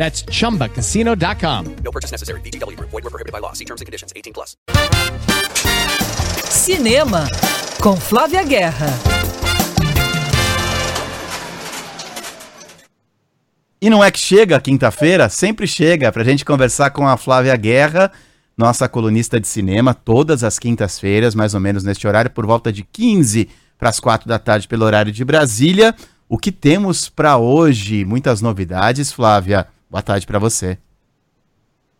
That's chumbacasino.com. No purchase necessary. VGW Group. Void were prohibited by law. See terms and conditions. 18 plus. Cinema, com Flávia Guerra. E não é que chega quinta-feira, sempre chega pra gente conversar com a Flávia Guerra, nossa colunista de cinema, todas as quintas-feiras, mais ou menos neste horário, por volta de 15 para as 4 da tarde, pelo horário de Brasília. O que temos para hoje? Muitas novidades, Flávia. Boa tarde para você.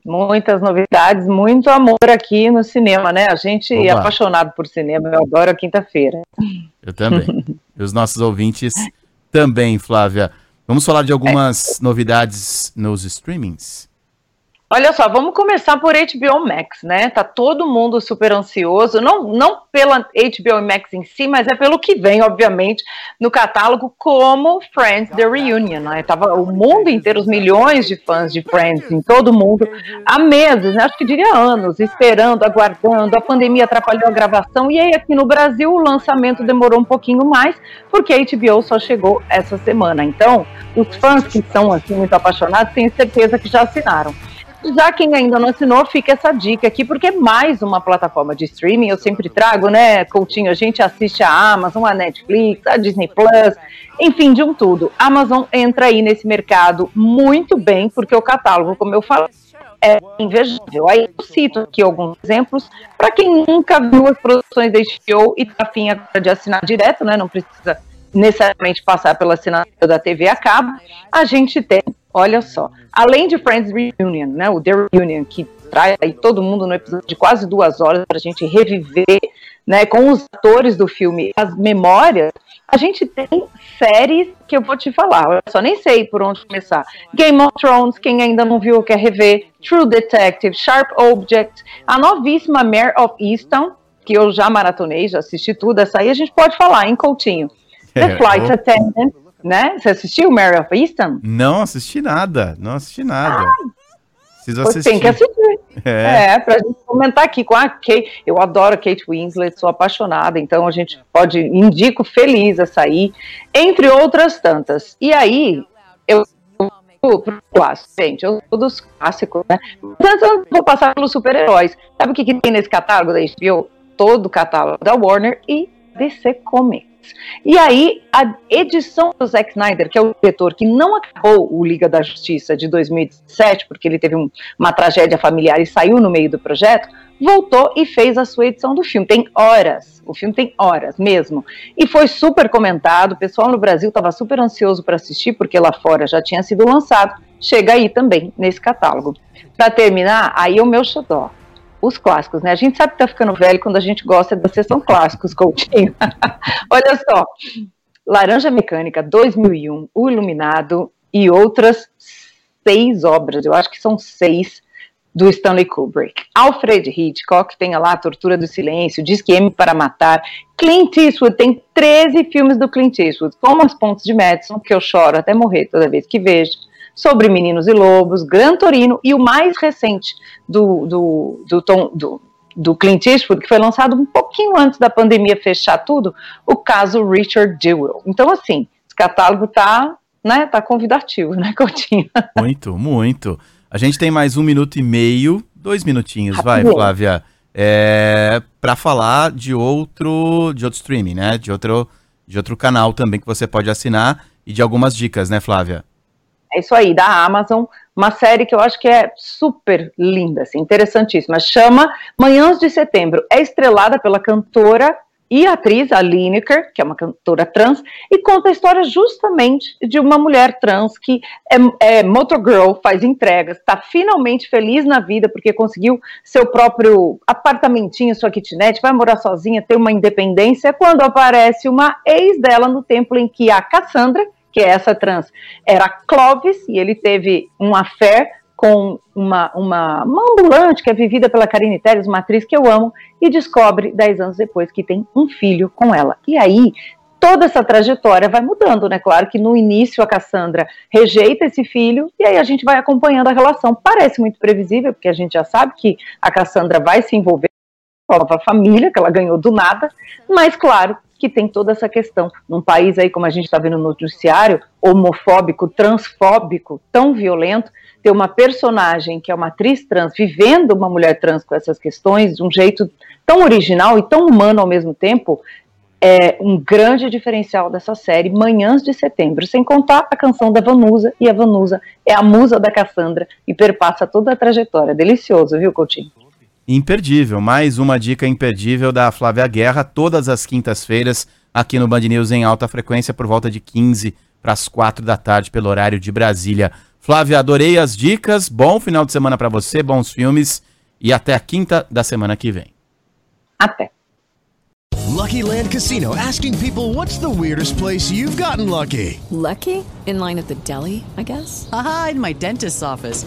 Muitas novidades, muito amor aqui no cinema, né? A gente é Oba. apaixonado por cinema, eu adoro a quinta-feira. Eu também. e os nossos ouvintes também, Flávia. Vamos falar de algumas novidades nos streamings? Olha só, vamos começar por HBO Max, né? Tá todo mundo super ansioso, não, não pela HBO Max em si, mas é pelo que vem, obviamente, no catálogo, como Friends The Reunion, né? Tava o mundo inteiro, os milhões de fãs de Friends em todo mundo, há meses, né? Acho que diria anos, esperando, aguardando, a pandemia atrapalhou a gravação, e aí aqui no Brasil o lançamento demorou um pouquinho mais, porque a HBO só chegou essa semana. Então, os fãs que são assim muito apaixonados, tenho certeza que já assinaram. Já quem ainda não assinou, fica essa dica aqui, porque é mais uma plataforma de streaming. Eu sempre trago, né, Coutinho? A gente assiste a Amazon, a Netflix, a Disney Plus, enfim, de um tudo. A Amazon entra aí nesse mercado muito bem, porque o catálogo, como eu falei, é invejável. Aí eu cito aqui alguns exemplos para quem nunca viu as produções da HBO e tá afim agora de assinar direto, né? Não precisa necessariamente passar pela assinatura da TV a cabo. A gente tem, olha só, além de Friends Reunion, né? O The Reunion, que traz aí todo mundo no episódio de quase duas horas para a gente reviver, né? Com os atores do filme, as memórias. A gente tem séries que eu vou te falar, olha só, nem sei por onde começar. Game of Thrones, quem ainda não viu quer rever. True Detective, Sharp Object, a novíssima Mare of Easton, que eu já maratonei, já assisti tudo. Essa aí a gente pode falar, hein, Coutinho? The É, Flight. Attendant, né? Você assistiu Mare of Easton? Não assisti nada, não assisti nada. Preciso Você assistir. tem que assistir. É. É, pra gente comentar aqui com a Kate. Eu adoro a Kate Winslet, sou apaixonada, então a gente pode, indico feliz essa aí, entre outras tantas. E aí, eu pro clássico, gente, eu sou dos clássicos, né? Mas eu vou passar pelos super-heróis. Sabe o que, que tem nesse catálogo da HBO? Todo o catálogo da Warner e DC Comics. E aí, a edição do Zack Snyder, que é o diretor que não acabou o Liga da Justiça de 2017, porque ele teve um- uma tragédia familiar e saiu no meio do projeto, voltou e fez a sua edição do filme. Tem horas, o filme tem horas mesmo. E foi super comentado, o pessoal no Brasil estava super ansioso para assistir, porque lá fora já tinha sido lançado. Chega aí também, nesse catálogo. Para terminar, aí o meu xodó. Os clássicos, né? A gente sabe que tá ficando velho quando a gente gosta da sessão clássicos, Coutinho. Olha só, Laranja Mecânica 2001, O Iluminado e outras seis obras, eu acho que são seis, do Stanley Kubrick. Alfred Hitchcock tem lá a Tortura do Silêncio, Diz que M para Matar. Clint Eastwood tem 13 filmes do Clint Eastwood, como As Pontes de Madison, que eu choro até morrer toda vez que vejo. Sobre Meninos e Lobos, Gran Torino e o mais recente do, do, do, Tom, do do Clint Eastwood, que foi lançado um pouquinho antes da pandemia fechar tudo, o caso Richard Jewell. Então, assim, esse catálogo tá, né, tá convidativo, né, Coutinho? Muito, muito. A gente tem mais um minuto e meio, dois minutinhos, vai, Rapidinho. Flávia, é, para falar de outro, de outro streaming, né, de outro, de outro canal também que você pode assinar e de algumas dicas, né, Flávia? É isso aí, da Amazon, uma série que eu acho que é super linda, assim, interessantíssima. Chama Manhãs de Setembro. É estrelada pela cantora e atriz, a Lineker, que é uma cantora trans, e conta a história justamente de uma mulher trans que é, é motogirl, faz entregas, está finalmente feliz na vida porque conseguiu seu próprio apartamentinho, sua kitnet, vai morar sozinha, ter uma independência, quando aparece uma ex dela no tempo em que a Cassandra, que é essa trans, era Clovis, e ele teve um affair com uma, uma, uma ambulante que é vivida pela Karine Telles, uma atriz que eu amo, e descobre, dez anos depois, que tem um filho com ela. E aí, toda essa trajetória vai mudando, né? Claro que no início a Cassandra rejeita esse filho, e aí a gente vai acompanhando a relação. Parece muito previsível, porque a gente já sabe que a Cassandra vai se envolver com a nova família, que ela ganhou do nada, mas claro que tem toda essa questão. Num país aí, como a gente está vendo no noticiário, homofóbico, transfóbico, tão violento, ter uma personagem que é uma atriz trans vivendo uma mulher trans com essas questões de um jeito tão original e tão humano ao mesmo tempo é um grande diferencial dessa série Manhãs de Setembro, sem contar a canção da Vanusa, e a Vanusa é a musa da Cassandra e perpassa toda a trajetória. Delicioso, viu, Coutinho? Imperdível, mais uma dica imperdível da Flávia Guerra, todas as quintas-feiras, aqui no Band News em alta frequência, por volta de 15 para as 4 da tarde, pelo horário de Brasília. Flávia, adorei as dicas, bom final de semana para você, bons filmes e até a quinta da semana que vem. Até. Lucky Land Casino asking people what's the weirdest place you've gotten lucky? Lucky? In line at the deli, I guess? Aha, in my dentist's office.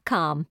Indeed.com